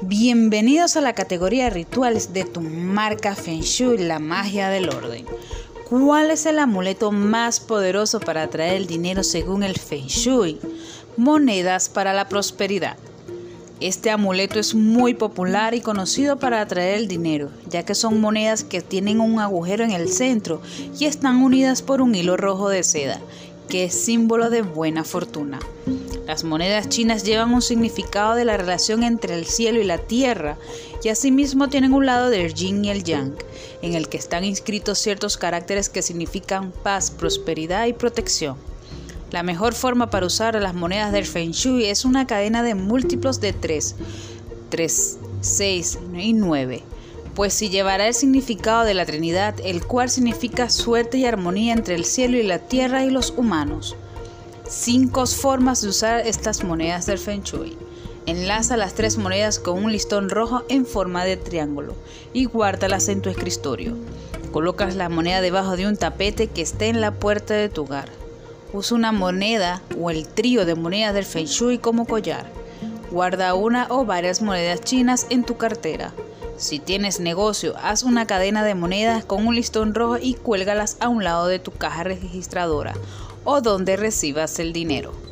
Bienvenidos a la categoría de rituales de tu marca Feng Shui, la magia del orden. ¿Cuál es el amuleto más poderoso para atraer el dinero según el Feng Shui? Monedas para la prosperidad. Este amuleto es muy popular y conocido para atraer el dinero, ya que son monedas que tienen un agujero en el centro y están unidas por un hilo rojo de seda, que es símbolo de buena fortuna. Las monedas chinas llevan un significado de la relación entre el cielo y la tierra y asimismo tienen un lado del yin y el yang, en el que están inscritos ciertos caracteres que significan paz, prosperidad y protección. La mejor forma para usar las monedas del Feng Shui es una cadena de múltiplos de 3, 3, 6 y 9, pues si llevará el significado de la Trinidad, el cual significa suerte y armonía entre el cielo y la tierra y los humanos. Cinco formas de usar estas monedas del Feng Shui. Enlaza las tres monedas con un listón rojo en forma de triángulo y guárdalas en tu escritorio. Colocas la moneda debajo de un tapete que esté en la puerta de tu hogar. Usa una moneda o el trío de monedas del Feng Shui como collar. Guarda una o varias monedas chinas en tu cartera. Si tienes negocio, haz una cadena de monedas con un listón rojo y cuélgalas a un lado de tu caja registradora o donde recibas el dinero.